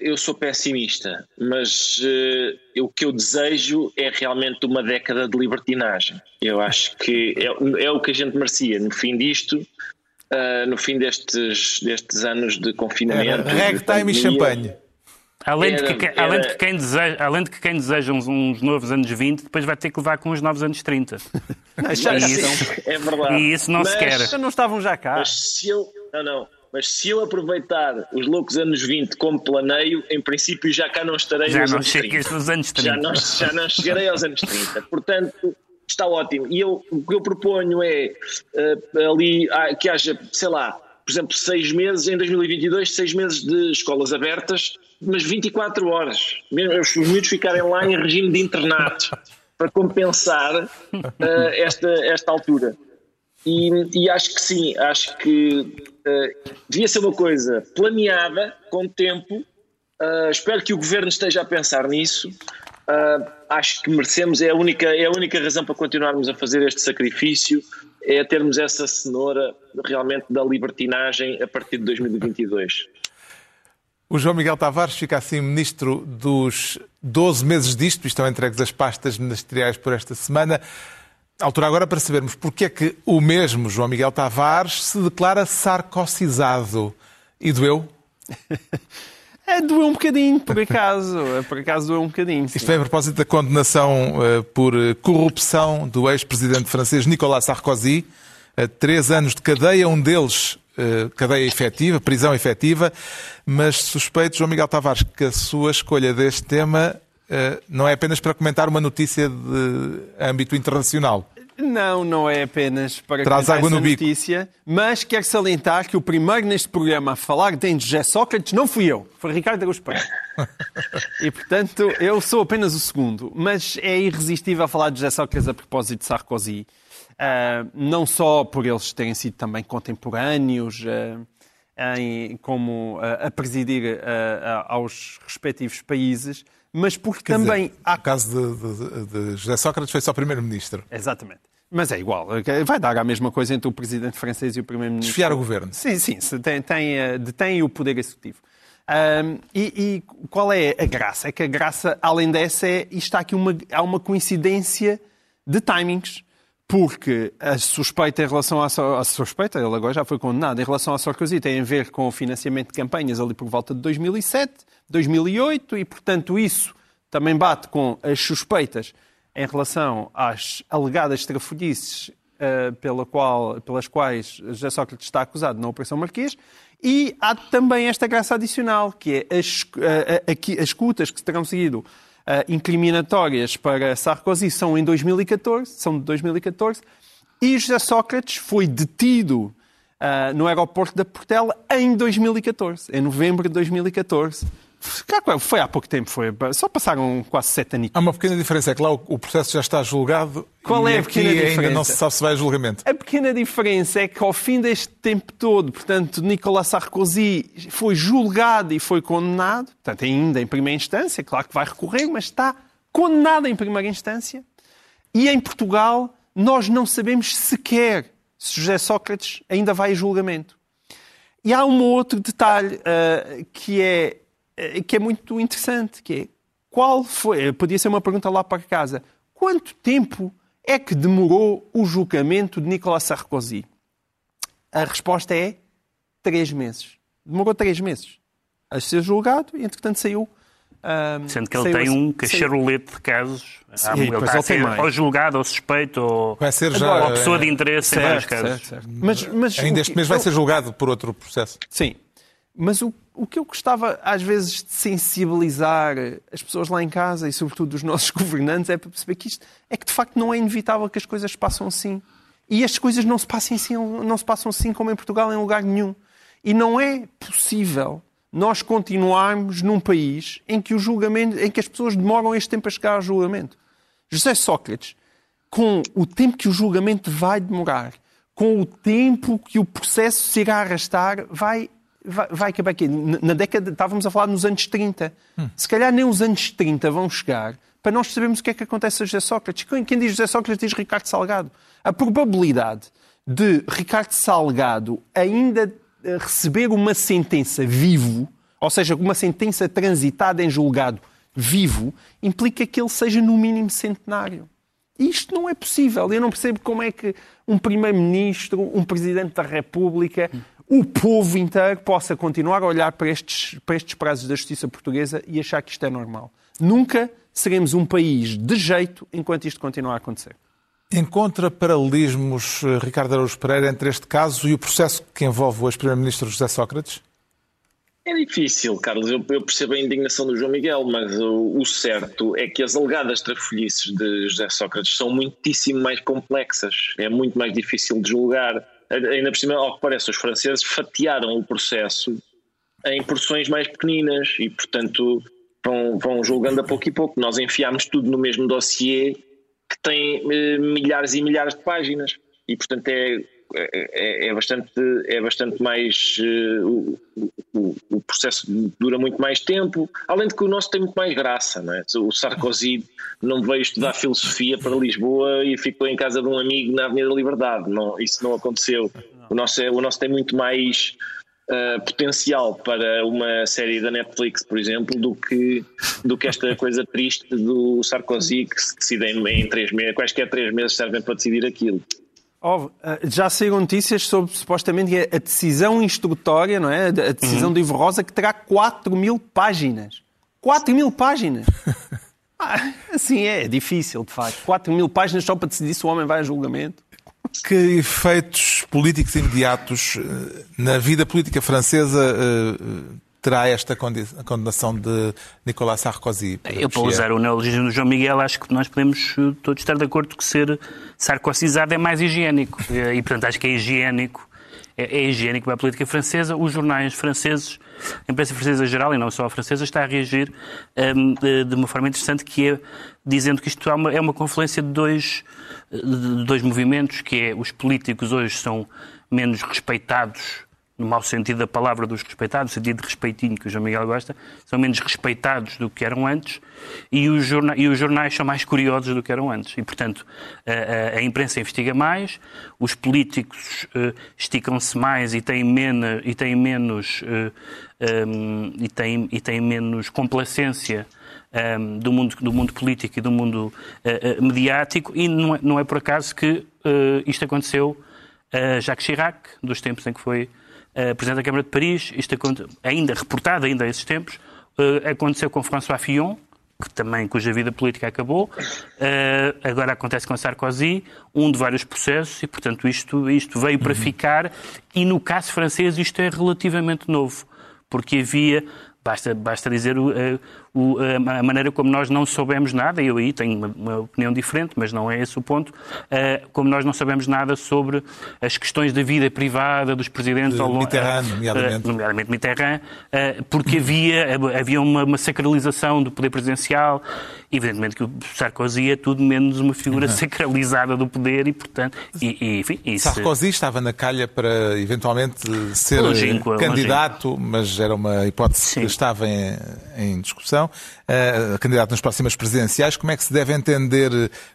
eu sou pessimista, mas uh, o que eu desejo é realmente uma década de libertinagem. Eu acho que é, é o que a gente merecia no fim disto, uh, no fim destes, destes anos de confinamento. Ragtime e champanhe. Além, era, de que, era... além, de que quem deseja, além de que quem deseja uns, uns, novos anos 20, depois vai ter que levar com os novos anos 30. Não, já, e isso, é verdade. E isso não mas, se quer. Não estavam já cá. Mas se eu, não, não. Mas se eu aproveitar os loucos anos 20 como planeio, em princípio já cá não estarei já nos, não anos 30. nos anos 30. Já não, já não chegarei aos anos 30. Portanto, está ótimo. E eu, o que eu proponho é uh, ali uh, que haja, sei lá, por exemplo, seis meses, em 2022, seis meses de escolas abertas, mas 24 horas. Os miúdos ficarem lá em regime de internato para compensar uh, esta, esta altura. E, e, acho que sim, acho que uh, devia ser uma coisa planeada, com tempo. Uh, espero que o governo esteja a pensar nisso. Uh, acho que merecemos, é a, única, é a única razão para continuarmos a fazer este sacrifício, é termos essa cenoura realmente da libertinagem a partir de 2022. O João Miguel Tavares fica assim ministro dos 12 meses disto, estão entregues as pastas ministeriais por esta semana. Altura agora para sabermos porque é que o mesmo João Miguel Tavares se declara sarcosizado. E doeu? É, doeu um bocadinho, por acaso. É, por acaso doeu um bocadinho. Sim. Isto vem a propósito da condenação uh, por corrupção do ex-presidente francês Nicolas Sarkozy. Uh, três anos de cadeia, um deles cadeia efetiva, prisão efetiva. Mas suspeito, João Miguel Tavares, que a sua escolha deste tema eh, não é apenas para comentar uma notícia de âmbito internacional. Não, não é apenas para Traz água no bico. notícia, mas quero salientar que o primeiro neste programa a falar de José Sócrates não fui eu, foi Ricardo Araújo Pereira. e, portanto, eu sou apenas o segundo. Mas é irresistível falar de José Sócrates a propósito de Sarkozy. Uh, não só por eles terem sido também contemporâneos, uh, em, como uh, a presidir aos respectivos países, mas porque Quer também dizer, há. O caso de, de, de José Sócrates foi só primeiro-ministro. Exatamente. Mas é igual, vai dar a mesma coisa entre o presidente francês e o primeiro-ministro. Desfiar o governo. Sim, sim, tem, tem, eh, detém o poder executivo. Um, e, e, qual é a graça? É que a graça, além dessa, é, está aqui uma, há uma coincidência de timings porque a suspeita em relação à a suspeita, ele agora já foi condenado, em relação à Sarkozy tem a ver com o financiamento de campanhas ali por volta de 2007, 2008 e, portanto, isso também bate com as suspeitas em relação às alegadas trafolhices uh, pela qual, pelas quais José Sócrates está acusado na Operação Marquês e há também esta graça adicional, que é as, uh, as cutas que terão seguido incriminatórias para Sarkozy são em 2014, são de 2014, e José Sócrates foi detido uh, no aeroporto da Portela em 2014, em novembro de 2014 foi há pouco tempo, foi. Só passaram quase sete anos. Há uma pequena diferença, é que lá o processo já está julgado Qual é a pequena diferença? ainda não se sabe se vai a julgamento. A pequena diferença é que ao fim deste tempo todo, portanto, Nicolas Sarkozy foi julgado e foi condenado, portanto, ainda em primeira instância, claro que vai recorrer, mas está condenado em primeira instância. E em Portugal, nós não sabemos sequer se José Sócrates ainda vai a julgamento. E há um outro detalhe uh, que é que é muito interessante, que é qual foi, podia ser uma pergunta lá para casa, quanto tempo é que demorou o julgamento de Nicolas Sarkozy? A resposta é três meses. Demorou três meses a ser julgado e, entretanto, saiu. Um, Sendo que ele tem um cacharolete de casos. Sim, ele está a ser ou julgado, ou suspeito, ou, vai ser já, ou pessoa de interesse certo, em vários casos. Certo, certo. Mas, mas Ainda este mês vai ser julgado por outro processo. Sim, mas o, o que eu gostava, às vezes, de sensibilizar as pessoas lá em casa e, sobretudo, os nossos governantes, é para perceber que isto é que, de facto, não é inevitável que as coisas se passem assim. E as coisas não se, passem assim, não se passam assim como em Portugal, em lugar nenhum. E não é possível nós continuarmos num país em que o julgamento, em que as pessoas demoram este tempo a chegar ao julgamento. José Sócrates, com o tempo que o julgamento vai demorar, com o tempo que o processo se irá arrastar, vai vai, vai acabar aqui. Na década, estávamos a falar nos anos 30. Hum. Se calhar nem os anos 30 vão chegar, para nós sabermos o que é que acontece a José Sócrates. Quem diz José Sócrates diz Ricardo Salgado. A probabilidade de Ricardo Salgado ainda eh, receber uma sentença vivo, ou seja, uma sentença transitada em julgado vivo, implica que ele seja no mínimo centenário. Isto não é possível. Eu não percebo como é que um primeiro-ministro, um presidente da República, o povo inteiro possa continuar a olhar para estes, para estes prazos da justiça portuguesa e achar que isto é normal. Nunca seremos um país de jeito enquanto isto continuar a acontecer. Encontra paralelismos, eh, Ricardo Araújo Pereira, entre este caso e o processo que envolve o ex-primeiro-ministro José Sócrates? É difícil, Carlos. Eu, eu, percebo a indignação do João Miguel, mas o, o, certo é que as alegadas trafolhices de José Sócrates são muitíssimo mais complexas. É muito mais difícil de julgar. Ainda por cima, ao que parece, os franceses fatiaram o processo em porções mais pequeninas e, portanto, vão, vão julgando a pouco e pouco. Nós enfiámos tudo no mesmo dossiê que tem eh, milhares e milhares de páginas. E, portanto, é é, é, bastante, é bastante mais. Uh, o, o, processo dura muito mais tempo, além de que o nosso tem muito mais graça. Não é? O Sarkozy não veio estudar filosofia para Lisboa e ficou em casa de um amigo na Avenida da Liberdade. Não, isso não aconteceu. O nosso, é, o nosso tem muito mais. Uh, potencial para uma série da Netflix, por exemplo, do que, do que esta coisa triste do Sarkozy que se decide em, em três meses, quaisquer três meses servem para decidir aquilo. Oh, já saíram notícias sobre supostamente a decisão instrutória, não é? A decisão uhum. de Ivo Rosa que terá 4 mil páginas. 4 mil páginas! ah, assim é, é difícil, de facto. 4 mil páginas só para decidir se o homem vai a julgamento. Que efeitos políticos imediatos eh, na vida política francesa eh, terá esta condenação de Nicolas Sarkozy? Eu, para usar o neologismo do João Miguel, acho que nós podemos eh, todos estar de acordo que ser sarcosizado é mais higiênico. E, portanto, acho que é higiênico. É, é higiênico para a política francesa. Os jornais franceses, a imprensa francesa geral, e não só a francesa, está a reagir um, de, de, uma forma interessante, que é dizendo que isto é uma, é uma confluência de dois, de dois movimentos, que é os políticos hoje são menos respeitados no mau sentido da palavra dos respeitados, no sentido de respeitinho que o João Miguel gosta, são menos respeitados do que eram antes e os, jornais, e os jornais são mais curiosos do que eram antes. E, portanto, a, a, imprensa investiga mais, os políticos uh, esticam-se mais e têm, e têm menos, uh, eh, um, e têm, e têm menos complacência um, ehm, do, mundo, do mundo político e do mundo uh, mediático e não é, não é por acaso que isto aconteceu a Jacques Chirac, dos tempos em que foi uh, Presidente da Câmara de Paris, isto ainda reportado ainda a esses tempos, uh, aconteceu com François Fillon, que também, cuja vida política acabou, uh, agora acontece com Sarkozy, um de vários processos, e portanto isto, isto veio para uhum. ficar, e no caso francês isto é relativamente novo, porque havia, basta, basta dizer o, o, a maneira como nós não soubemos nada, eu aí tenho uma, uma, opinião diferente, mas não é esse o ponto, uh, como nós não sabemos nada sobre as questões da vida privada dos presidentes ao longo... Mitterrand, nomeadamente. Uh, nomeadamente Mitterrand, uh, porque havia, havia uma, uma, sacralização do poder presidencial, evidentemente que o Sarkozy é tudo menos uma figura uhum. sacralizada do poder e, portanto... E, e, enfim, isso... Sarkozy estava na calha para, eventualmente, ser longínqua, candidato, longínqua. mas era uma hipótese Sim. que estava em, em discussão uh, candidato nas próximas presidenciais. Como é que se deve entender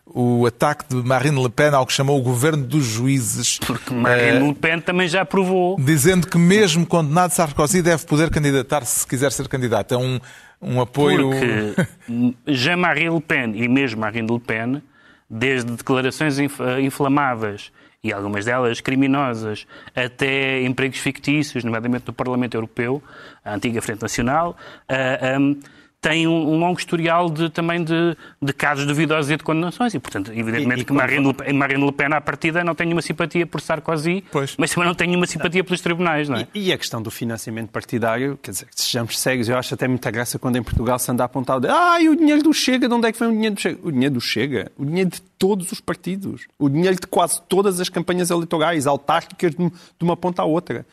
o ataque de Marine Le Pen ao que chamou o governo dos juízes? Porque Marine Le Pen também já aprovou. Dizendo que mesmo condenado Sarkozy deve poder candidatar-se se quiser ser candidato. É um, um apoio... Porque Jean-Marie Le Pen e mesmo Marine Le Pen, desde declarações inflamadas e algumas delas criminosas, até empregos fictícios, nomeadamente no Parlamento Europeu, a antiga Frente Nacional, uh, um, tem um, um, longo historial de, também de, de casos duvidosos e de condenações. E, portanto, evidentemente e, e que Marine Le, Pen, Marine Le Pen, à partida, não tem nenhuma simpatia por Sarkozy, pois. mas também não tem nenhuma simpatia pelos tribunais, não é? E, e, a questão do financiamento partidário, quer dizer, sejamos cegos, eu acho até muita graça quando em Portugal se anda a apontar ah, e o dinheiro do Chega, de onde é que vem o dinheiro do Chega? O dinheiro do Chega, o dinheiro de todos os partidos, o dinheiro de quase todas as campanhas eleitorais, autárquicas de uma ponta à outra.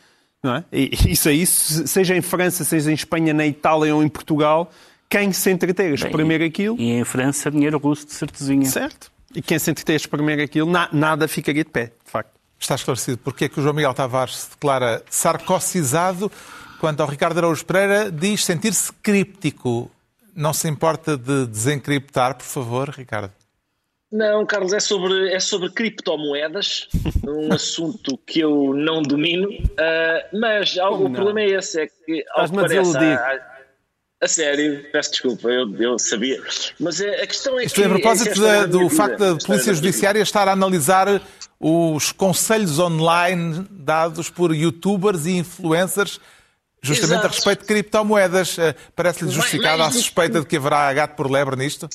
Não é? E isso aí, seja em França, seja em Espanha, na Itália ou em Portugal, quem se entreter a espremer aquilo. E em França, dinheiro russo de certezinha. Certo. E quem se entreter a espremer aquilo, na, nada ficaria de pé, de facto. Está esclarecido porque é que o João Miguel Tavares se declara sarcosizado, quando ao Ricardo Araújo Pereira diz sentir-se críptico não se importa de desencriptar, por favor, Ricardo? Não, Carlos, é sobre, é sobre criptomoedas, um assunto que eu não domino, uh, mas algo, o problema é esse, é que ao que parece, a, a, sério, peço desculpa, eu, eu sabia, mas a, a questão é Isto que... é a propósito é do facto da Polícia Judiciária estar a analisar os conselhos online dados por youtubers e influencers justamente Exato. a respeito de criptomoedas. Eh, parece-lhe justificada a suspeita de que haverá gato por lebre nisto?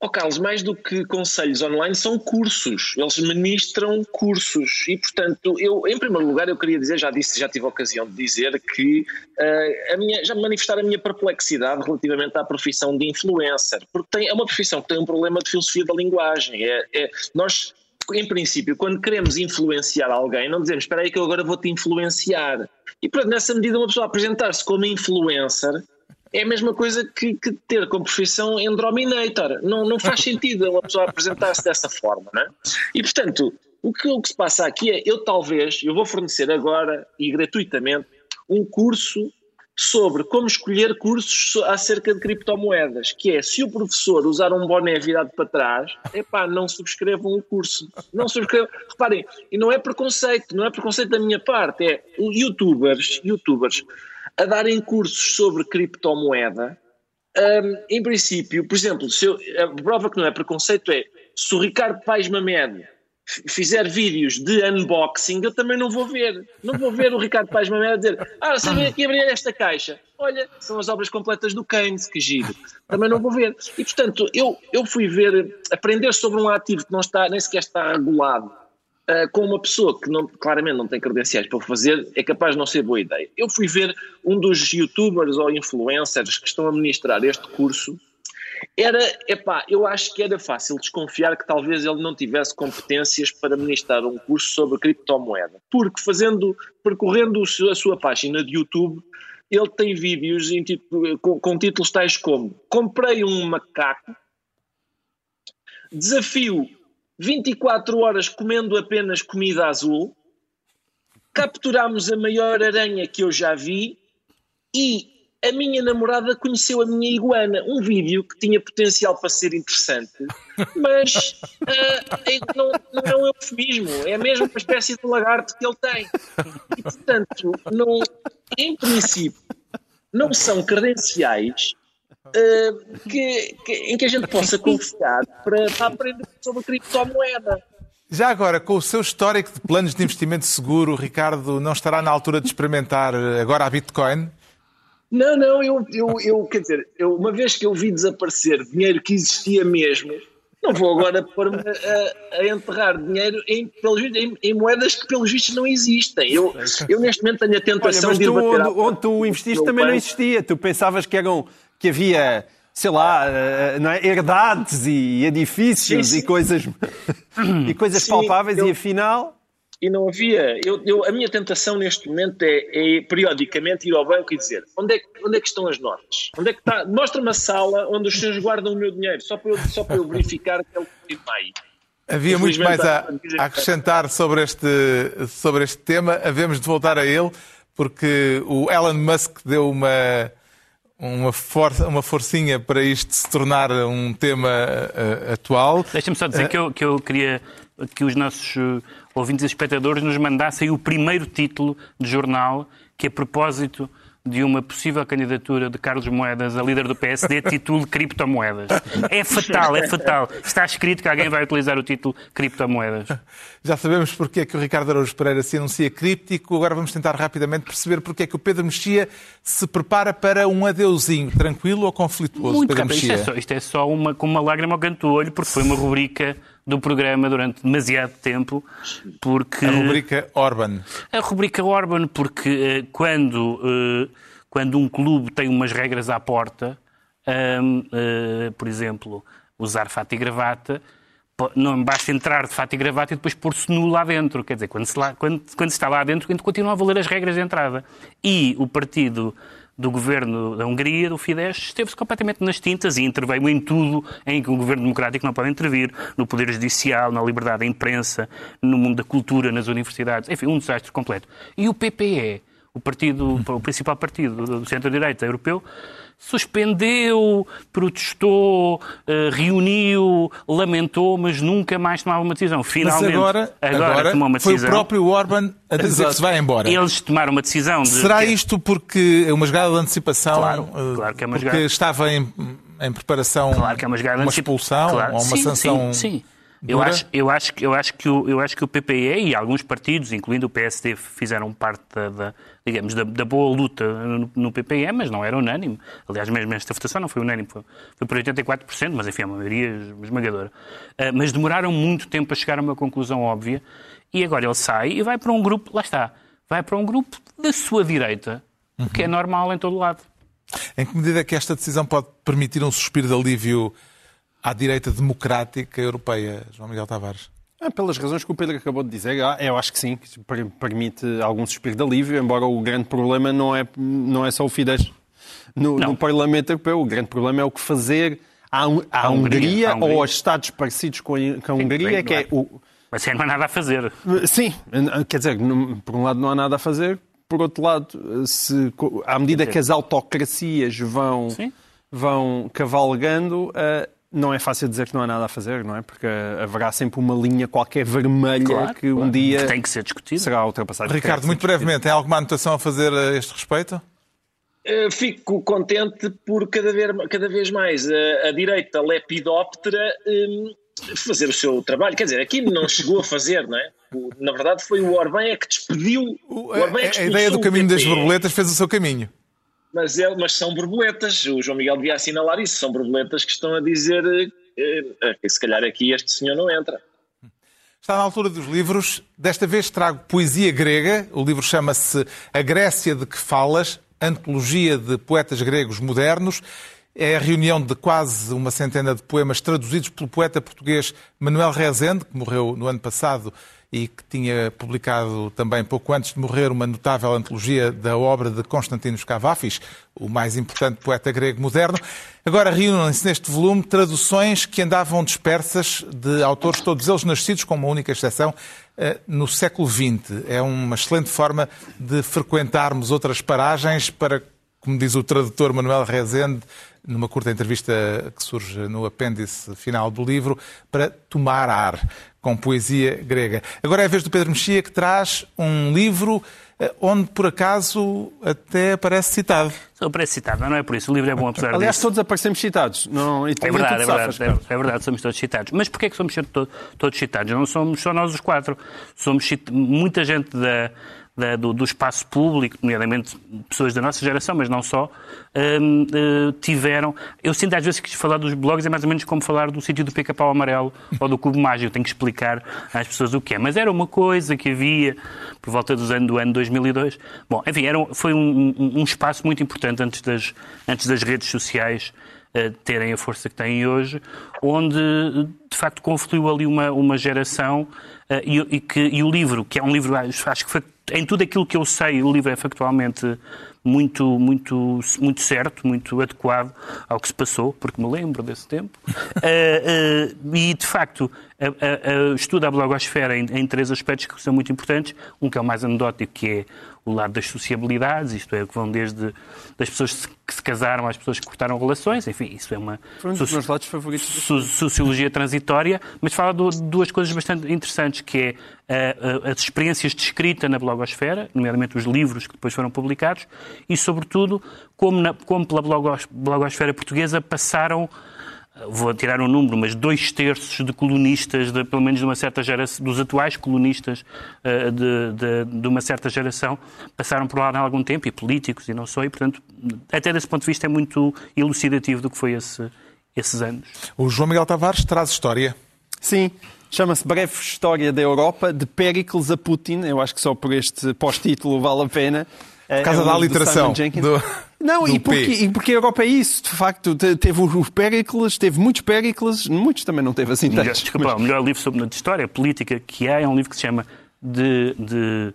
Oh, Carlos, mais do que conselhos online, são cursos. Eles ministram cursos. E, portanto, eu, em primeiro lugar, eu queria dizer, já disse, já tive a ocasião de dizer, que uh, a minha, já manifestar a minha perplexidade relativamente à profissão de influencer. Porque tem, é uma profissão que tem um problema de filosofia da linguagem. É, é, nós, em princípio, quando queremos influenciar alguém, não dizemos, espera aí que eu agora vou-te influenciar. E, portanto, nessa medida, uma pessoa apresentar-se como influencer é a mesma coisa que, que ter como profissão Androminator. Não, não faz sentido uma pessoa apresentar-se dessa forma, não é? E, portanto, o que, o que se passa aqui é, eu talvez, eu vou fornecer agora e gratuitamente um curso sobre como escolher cursos acerca de criptomoedas, que é, se o professor usar um boné virado para trás, epá, não subscrevam o curso. Não subscrevam. Reparem, e não é preconceito, não é preconceito da minha parte, é youtubers, youtubers a darem cursos sobre criptomoeda. Um, em princípio, por exemplo, se eu, a prova que não é preconceito é se o Ricardo Paes Mamed fizer vídeos de unboxing, eu também não vou ver. Não vou ver o Ricardo Paes Mamed dizer ah, vem aqui abrir esta caixa. Olha, são as obras completas do Keynes, que giro. Também não vou ver. E, portanto, eu, eu fui ver, aprender sobre um ativo que não está, nem sequer está regulado uh, com uma pessoa que não, claramente não tem credenciais para fazer, é capaz de não ser boa ideia. Eu fui ver um dos youtubers ou influencers que estão a ministrar este curso. Era, epá, eu acho que era fácil desconfiar que talvez ele não tivesse competências para ministrar um curso sobre criptomoeda. Porque fazendo, percorrendo a sua página de YouTube, ele tem vídeos com, com títulos tais como Comprei um macaco, desafio 24 horas comendo apenas comida azul, capturámos a maior aranha que eu já vi e a minha namorada conheceu a minha iguana. Um vídeo que tinha potencial para ser interessante, mas uh, não, não, é um eufemismo, é mesmo uma espécie de lagarto que ele tem. E, portanto, não, em princípio, não são credenciais uh, que, que, em que a gente possa confiar para, para aprender sobre criptomoeda. Já agora, com o seu histórico de planos de investimento seguro, Ricardo, não estará na altura de experimentar agora a Bitcoin? Não, não, eu, eu, eu quer dizer, eu, uma vez que eu vi desaparecer dinheiro que existia mesmo, não vou agora pôr-me a, a, enterrar dinheiro em, em, em, moedas que, pelos vistos, não existem. Eu, eu neste momento, tenho a tentação Olha, de ir bater onde, onde tu investiste também banco. não existia. Tu pensavas que eram que havia, sei lá, eh, não é? herdades e edifícios sim, sim. e coisas, e coisas sim, palpáveis eu... e afinal e não havia. Eu, eu, a minha tentação neste momento é, é, periodicamente ir ao banco e dizer onde é, onde é que estão as notas? Onde é que está? Mostra-me a sala onde os senhores guardam o meu dinheiro, só para eu, só para eu verificar que ele está aí. Havia muito mais a, a, acrescentar sobre este, sobre este tema. Havemos de voltar a ele, porque o Elon Musk deu uma uma, força, uma forcinha para isto se tornar um tema uh, atual. Deixa-me só dizer uh, que, eu, que eu queria que os nossos ouvintes e espectadores nos mandassem o primeiro título de jornal que, a propósito de uma possível candidatura de Carlos Moedas a líder do PSD, título criptomoedas. É fatal, é fatal. Está escrito que alguém vai utilizar o título criptomoedas. Já sabemos porque é que o Ricardo Araújo Pereira se anuncia críptico. Agora vamos tentar rapidamente perceber porque é que o Pedro Mexia se prepara para um adeusinho, tranquilo ou conflituoso, Muito Pedro Mexia? Isto é só, isto é só uma, com uma lágrima ao canto do olho, porque foi uma rubrica do programa durante demasiado tempo, porque... A rubrica Orban. A rubrica Orban, porque uh, quando, uh, quando um clube tem umas regras à porta, eh, por exemplo, usar fato e gravata, não basta entrar de fato e gravata e depois pôr-se nu lá dentro. Quer dizer, quando se, lá, quando, quando se está lá dentro, continua a valer as regras de entrada. E o partido do governo da Hungria, do Fidesz, esteve-se completamente nas tintas e interveio em tudo em que o governo democrático não pode intervir, no poder judicial, na liberdade da imprensa, no mundo da cultura, nas universidades, enfim, um desastre completo. E o PPE, o partido, o principal partido do centro-direita europeu, suspendeu, protestou, uh, reuniu, lamentou, mas nunca mais tomava uma decisão. Finalmente, mas agora, agora, agora tomou uma decisão. Foi o próprio Orban a dizer Exato. que se vai embora. Eles tomaram uma decisão. De Será isto porque é uma jogada de antecipação? Claro, uh, claro que é uma porque jogada. estava em, em preparação claro que é uma, jogada uma expulsão claro. ou uma sim, sanção? Sim, sim. Eu acho, eu, acho, eu, acho que o, eu acho que o PPE e alguns partidos, incluindo o PSD, fizeram parte da, da digamos, da, da, boa luta no, no, PPE, mas não era unânime. Aliás, mesmo esta votação não foi unânime, foi, foi por 84%, mas enfim, a maioria esmagadora. Uh, mas demoraram muito tempo a chegar a uma conclusão óbvia e agora ele sai e vai para um grupo, lá está, vai para um grupo da sua direita, o uhum. que é normal em todo lado. Em que medida é que esta decisão pode permitir um suspiro de alívio à direita democrática europeia, João Miguel Tavares? É, pelas razões que o Pedro acabou de dizer, ah, eu acho que sim, que permite algum suspiro de alívio, embora o grande problema não é, não é só o Fidesz no, no Parlamento Europeu. O grande problema é o que fazer à, à, à Hungria, Hungria, ou aos Estados parecidos com a, com a Hungria, que é, é o... Mas aí não há nada a fazer. Sim, quer dizer, por um lado não há nada a fazer, por outro lado, se, à medida que as autocracias vão, vão cavalgando, uh, não é fácil dizer que não há nada a fazer, não é? Porque haverá sempre uma linha qualquer vermelha claro, que um claro. dia tem que ser discutida. será ultrapassada. Ricardo, muito brevemente, tem alguma anotação a fazer a este respeito? Uh, fico contente por cada vez, cada vez mais a, a direita lepidóptera um, fazer o seu trabalho. Quer dizer, aqui não chegou a fazer, não é? Na verdade, foi o Orbán é que despediu. O, Orbán é que a ideia do caminho das borboletas fez o seu caminho. Mas, é, mas são borboletas, o João Miguel devia assinalar isso, são borboletas que estão a dizer eh, que se calhar aqui este senhor não entra. Está na altura dos livros. Desta vez trago poesia grega. O livro chama-se A Grécia de que Falas, Antologia de Poetas Gregos Modernos. É a reunião de quase uma centena de poemas traduzidos pelo poeta português Manuel Rezende, que morreu no ano passado e que tinha publicado também pouco antes de morrer uma notável antologia da obra de Constantinos Cavafis, o mais importante poeta grego moderno. Agora reúnem-se neste volume traduções que andavam dispersas de autores, todos eles nascidos, com uma única exceção, eh, no século XX. É uma excelente forma de frequentarmos outras paragens para, como diz o tradutor Manuel Rezende, numa curta entrevista que surge no apêndice final do livro, para tomar ar com poesia grega. Agora é a vez do Pedro Mexia que traz um livro eh, onde, por acaso, até aparece citado. Só aparece citado, não é por isso. O livro é bom apesar Aliás, disso. todos aparecemos citados. Não, é verdade, é verdade, é, é, verdade, somos todos citados. Mas porquê é que somos todos, todos citados? Não somos só nós os quatro. Somos muita gente da da, do, do, espaço público, nomeadamente pessoas da nossa geração, mas não só, um, uh, tiveram. Eu sinto às vezes que falar dos blogs é mais ou menos como falar do sítio do pica-pau amarelo ou do cubo mágico. Tenho que explicar às pessoas o que é. Mas era uma coisa que havia por volta dos anos, do ano 2002. Bom, enfim, era, foi um, um, um espaço muito importante antes das, antes das redes sociais uh, terem a força que têm hoje, onde de facto confluiu ali uma, uma geração uh, e, e, que, e o livro, que é um livro, acho que foi em tudo aquilo que eu sei, o livro é factualmente muito, muito, muito certo, muito adequado ao que se passou, porque me lembro desse tempo. uh, uh, e, de facto, uh, estuda a blogosfera em, em, três aspectos que são muito importantes. Um que é o mais anedótico, que é o lado das sociabilidades, isto é, que vão desde das pessoas que se casaram às pessoas que cortaram relações, enfim, isso é uma Foi um dos meus lados favoritos. So sociologia transitória, mas fala de duas coisas bastante interessantes, que é as experiências de escrita na blogosfera, nomeadamente os livros que depois foram publicados, e, sobretudo, como, na, como pela blogosfera portuguesa passaram vou tirar um número, mas dois terços de colunistas, de, pelo menos de uma certa geração, dos atuais colunistas uh, de, de, de, uma certa geração, passaram por lá há algum tempo, e políticos e não só, e portanto, até desse ponto de vista é muito elucidativo do que foi esse, esses anos. O João Miguel Tavares traz história. Sim, chama-se Breve História da Europa, de Péricles a Putin, eu acho que só por este pós-título vale a pena. Por é, causa é da aliteração. Do, não, e, porque, e porque a Europa é isso, de facto. Teve os Péricles, teve muitos Péricles, muitos também não teve assim tantos. Desculpa, mas... o melhor livro sobre história política que há é um livro que se chama de, de,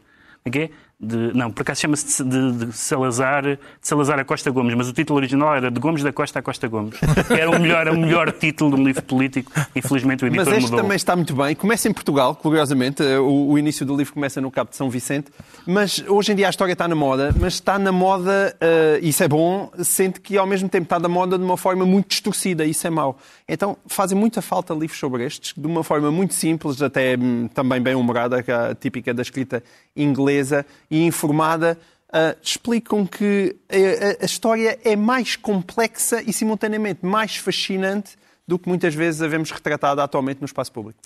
é de, não, por acaso chama-se de, de, Salazar, de Salazar a Costa Gomes, mas o título original era de Gomes da Costa a Costa Gomes. Era o melhor, o melhor título de um livro político. Infelizmente o editor mudou. Mas este mudou. também está muito bem. Começa em Portugal, curiosamente. O, o, início do livro começa no Cabo de São Vicente. Mas hoje em dia a história está na moda, mas está na moda, uh, isso é bom, sente que ao mesmo tempo está na moda de uma forma muito distorcida, isso é mau. Então fazem muita falta livros sobre estes, de uma forma muito simples, até hum, também bem humorada, é típica da escrita inglesa e informada, uh, explicam que a, a, história é mais complexa e simultaneamente mais fascinante do que muitas vezes a vemos retratada atualmente no espaço público.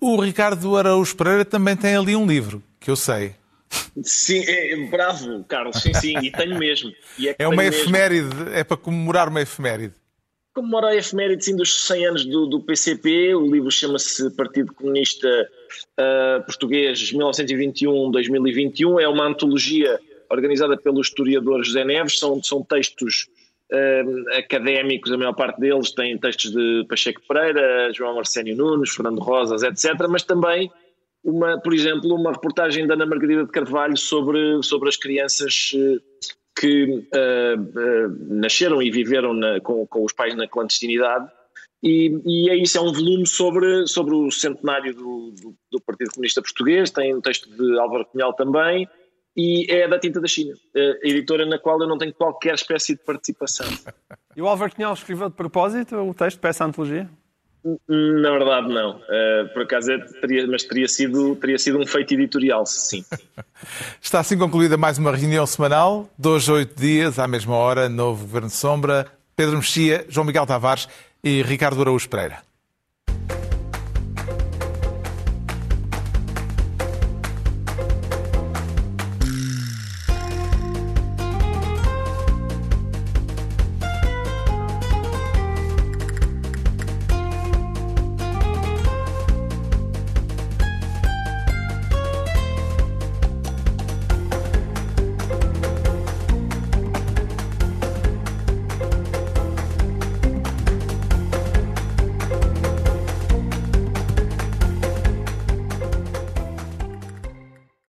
O Ricardo Araújo Pereira também tem ali um livro, que eu sei. Sim, é, bravo, Carlos, sim, sim, e tenho mesmo. E é, é uma efeméride, mesmo. é para comemorar uma efeméride. Comemora a efeméride sim, dos 100 anos do, do PCP, o livro chama-se Partido Comunista uh, Português 1921-2021, é uma antologia organizada pelo historiador José Neves, são, são textos uh, académicos, a maior parte deles tem textos de Pacheco Pereira, João Arsénio Nunes, Fernando Rosas, etc., mas também uma, por exemplo, uma reportagem da Ana Margarida de Carvalho sobre, sobre as crianças eh, que uh, uh, nasceram e viveram na, com, com, os pais na clandestinidade. E, e é isso, é um volume sobre, sobre o centenário do, do, do Partido Comunista Português, tem um texto de Álvaro Cunhal também, e é da Tinta da China, a editora na qual eu não tenho qualquer espécie de participação. E o Álvaro Cunhal escreveu de propósito o texto para essa antologia? Na verdade, não. Uh, por acaso, é, teria, mas teria sido, teria sido um feito editorial, sim. Está assim concluída mais uma reunião semanal, dois, oito dias, à mesma hora, novo Governo de Sombra, Pedro Mexia, João Miguel Tavares e Ricardo Araújo Pereira.